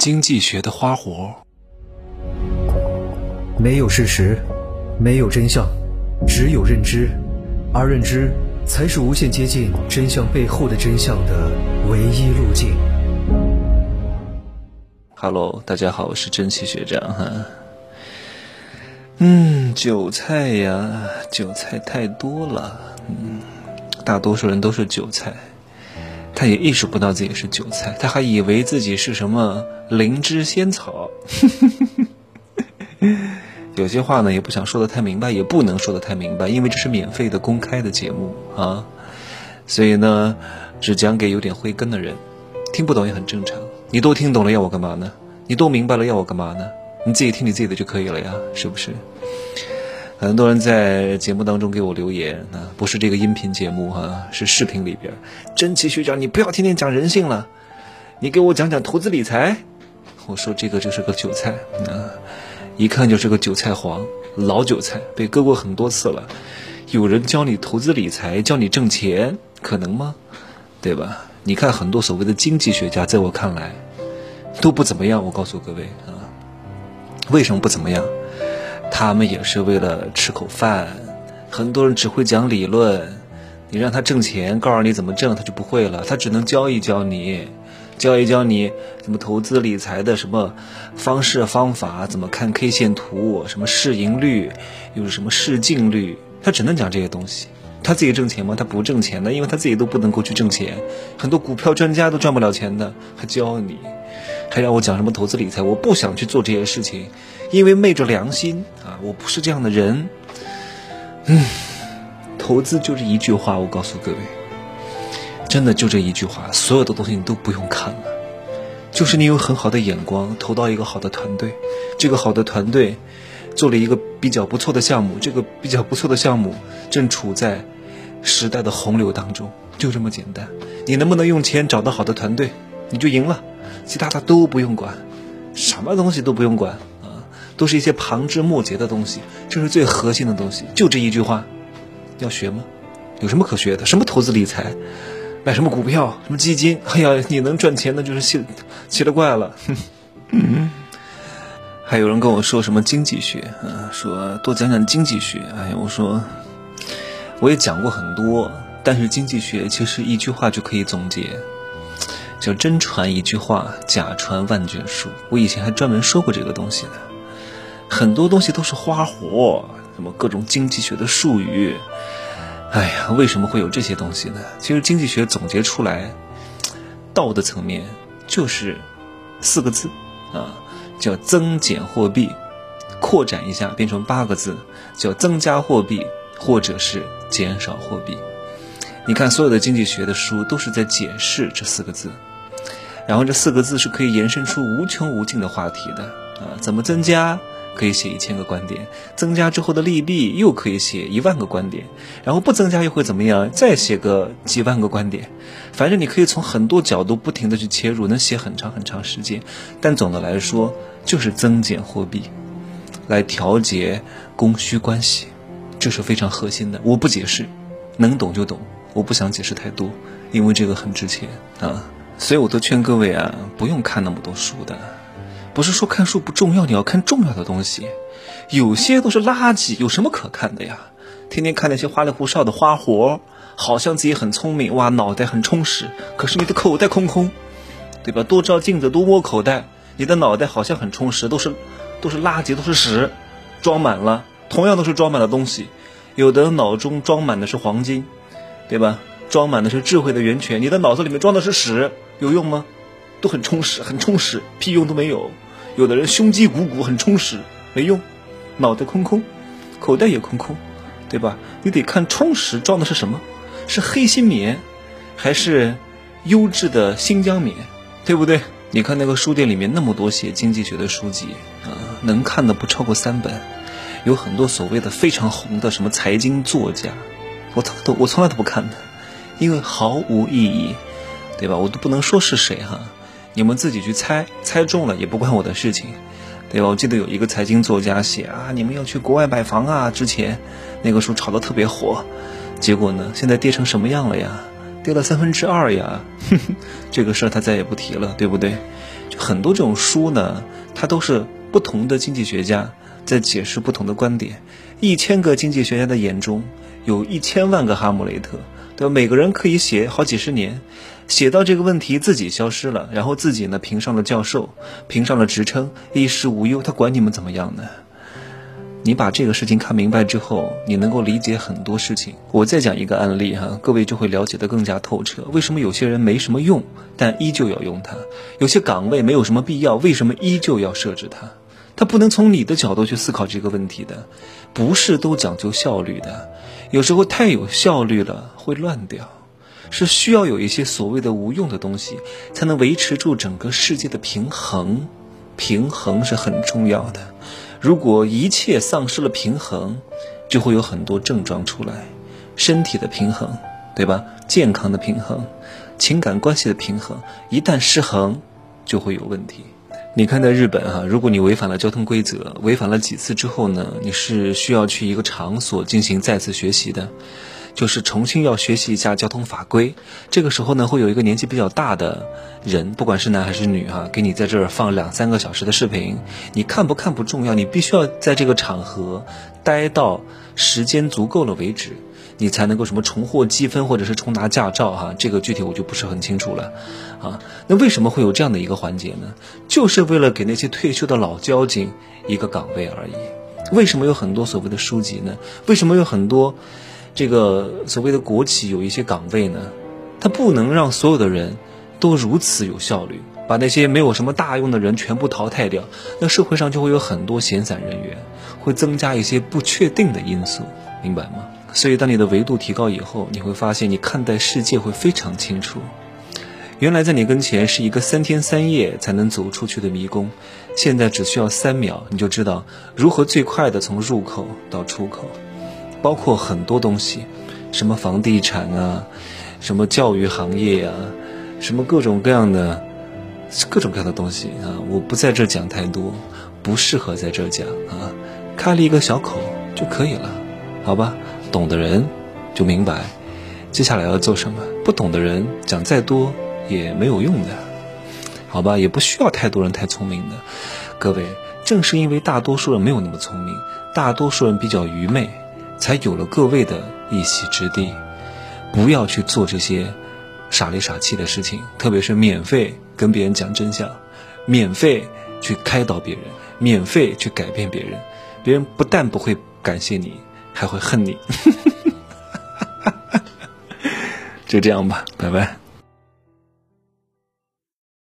经济学的花活。没有事实，没有真相，只有认知，而认知才是无限接近真相背后的真相的唯一路径。Hello，大家好，我是真奇学长哈。嗯，韭菜呀，韭菜太多了。嗯，大多数人都是韭菜。他也意识不到自己是韭菜，他还以为自己是什么灵芝仙草。有些话呢，也不想说的太明白，也不能说的太明白，因为这是免费的、公开的节目啊。所以呢，只讲给有点慧根的人，听不懂也很正常。你都听懂了，要我干嘛呢？你都明白了，要我干嘛呢？你自己听你自己的就可以了呀，是不是？很多人在节目当中给我留言啊，不是这个音频节目哈，是视频里边。真奇学长，你不要天天讲人性了，你给我讲讲投资理财。我说这个就是个韭菜啊，一看就是个韭菜黄，老韭菜，被割过很多次了。有人教你投资理财，教你挣钱，可能吗？对吧？你看很多所谓的经济学家，在我看来都不怎么样。我告诉各位啊，为什么不怎么样？他们也是为了吃口饭，很多人只会讲理论，你让他挣钱，告诉你怎么挣，他就不会了。他只能教一教你，教一教你怎么投资理财的什么方式方法，怎么看 K 线图，什么市盈率，又是什么市净率，他只能讲这些东西。他自己挣钱吗？他不挣钱的，因为他自己都不能够去挣钱。很多股票专家都赚不了钱的，还教你，还让我讲什么投资理财？我不想去做这些事情。因为昧着良心啊，我不是这样的人。嗯，投资就这一句话，我告诉各位，真的就这一句话，所有的东西你都不用看了，就是你有很好的眼光，投到一个好的团队，这个好的团队做了一个比较不错的项目，这个比较不错的项目正处在时代的洪流当中，就这么简单。你能不能用钱找到好的团队，你就赢了，其他的都不用管，什么东西都不用管。都是一些旁枝末节的东西，这是最核心的东西。就这一句话，要学吗？有什么可学的？什么投资理财，买什么股票，什么基金？哎呀，你能赚钱那就是奇奇了怪了。还有人跟我说什么经济学啊，说多讲讲经济学。哎呀，我说我也讲过很多，但是经济学其实一句话就可以总结，叫真传一句话，假传万卷书。我以前还专门说过这个东西呢。很多东西都是花活，什么各种经济学的术语，哎呀，为什么会有这些东西呢？其实经济学总结出来，道的层面就是四个字啊，叫增减货币，扩展一下变成八个字，叫增加货币或者是减少货币。你看，所有的经济学的书都是在解释这四个字，然后这四个字是可以延伸出无穷无尽的话题的啊，怎么增加？可以写一千个观点，增加之后的利弊又可以写一万个观点，然后不增加又会怎么样？再写个几万个观点，反正你可以从很多角度不停的去切入，能写很长很长时间。但总的来说，就是增减货币，来调节供需关系，这是非常核心的。我不解释，能懂就懂，我不想解释太多，因为这个很值钱啊。所以我都劝各位啊，不用看那么多书的。不是说看书不重要，你要看重要的东西。有些都是垃圾，有什么可看的呀？天天看那些花里胡哨的花活，好像自己很聪明，哇，脑袋很充实。可是你的口袋空空，对吧？多照镜子，多摸口袋，你的脑袋好像很充实，都是都是垃圾，都是屎，装满了。同样都是装满了东西，有的脑中装满的是黄金，对吧？装满的是智慧的源泉，你的脑子里面装的是屎，有用吗？都很充实，很充实，屁用都没有。有的人胸肌鼓鼓，很充实，没用，脑袋空空，口袋也空空，对吧？你得看充实装的是什么，是黑心棉，还是优质的新疆棉，对不对？你看那个书店里面那么多写经济学的书籍啊，能看的不超过三本，有很多所谓的非常红的什么财经作家，我从都我从来都不看的，因为毫无意义，对吧？我都不能说是谁哈。你们自己去猜，猜中了也不关我的事情，对吧？我记得有一个财经作家写啊，你们要去国外买房啊，之前那个书炒得特别火，结果呢，现在跌成什么样了呀？跌了三分之二呀！这个事儿他再也不提了，对不对？就很多这种书呢，它都是不同的经济学家在解释不同的观点。一千个经济学家的眼中，有一千万个哈姆雷特，对吧？每个人可以写好几十年，写到这个问题自己消失了，然后自己呢评上了教授，评上了职称，衣食无忧，他管你们怎么样呢？你把这个事情看明白之后，你能够理解很多事情。我再讲一个案例哈，各位就会了解的更加透彻。为什么有些人没什么用，但依旧要用它？有些岗位没有什么必要，为什么依旧要设置它？他不能从你的角度去思考这个问题的，不是都讲究效率的。有时候太有效率了会乱掉，是需要有一些所谓的无用的东西，才能维持住整个世界的平衡。平衡是很重要的。如果一切丧失了平衡，就会有很多症状出来，身体的平衡，对吧？健康的平衡，情感关系的平衡，一旦失衡，就会有问题。你看，在日本哈，如果你违反了交通规则，违反了几次之后呢，你是需要去一个场所进行再次学习的。就是重新要学习一下交通法规，这个时候呢，会有一个年纪比较大的人，不管是男还是女哈，给你在这儿放两三个小时的视频，你看不看不重要，你必须要在这个场合待到时间足够了为止，你才能够什么重获积分或者是重拿驾照哈，这个具体我就不是很清楚了，啊，那为什么会有这样的一个环节呢？就是为了给那些退休的老交警一个岗位而已。为什么有很多所谓的书籍呢？为什么有很多？这个所谓的国企有一些岗位呢，它不能让所有的人都如此有效率，把那些没有什么大用的人全部淘汰掉，那社会上就会有很多闲散人员，会增加一些不确定的因素，明白吗？所以当你的维度提高以后，你会发现你看待世界会非常清楚。原来在你跟前是一个三天三夜才能走出去的迷宫，现在只需要三秒，你就知道如何最快的从入口到出口。包括很多东西，什么房地产啊，什么教育行业啊，什么各种各样的各种各样的东西啊，我不在这讲太多，不适合在这讲啊，开了一个小口就可以了，好吧？懂的人就明白接下来要做什么，不懂的人讲再多也没有用的，好吧？也不需要太多人太聪明的，各位，正是因为大多数人没有那么聪明，大多数人比较愚昧。才有了各位的一席之地，不要去做这些傻里傻气的事情，特别是免费跟别人讲真相，免费去开导别人，免费去改变别人，别人不但不会感谢你，还会恨你。就这样吧，拜拜。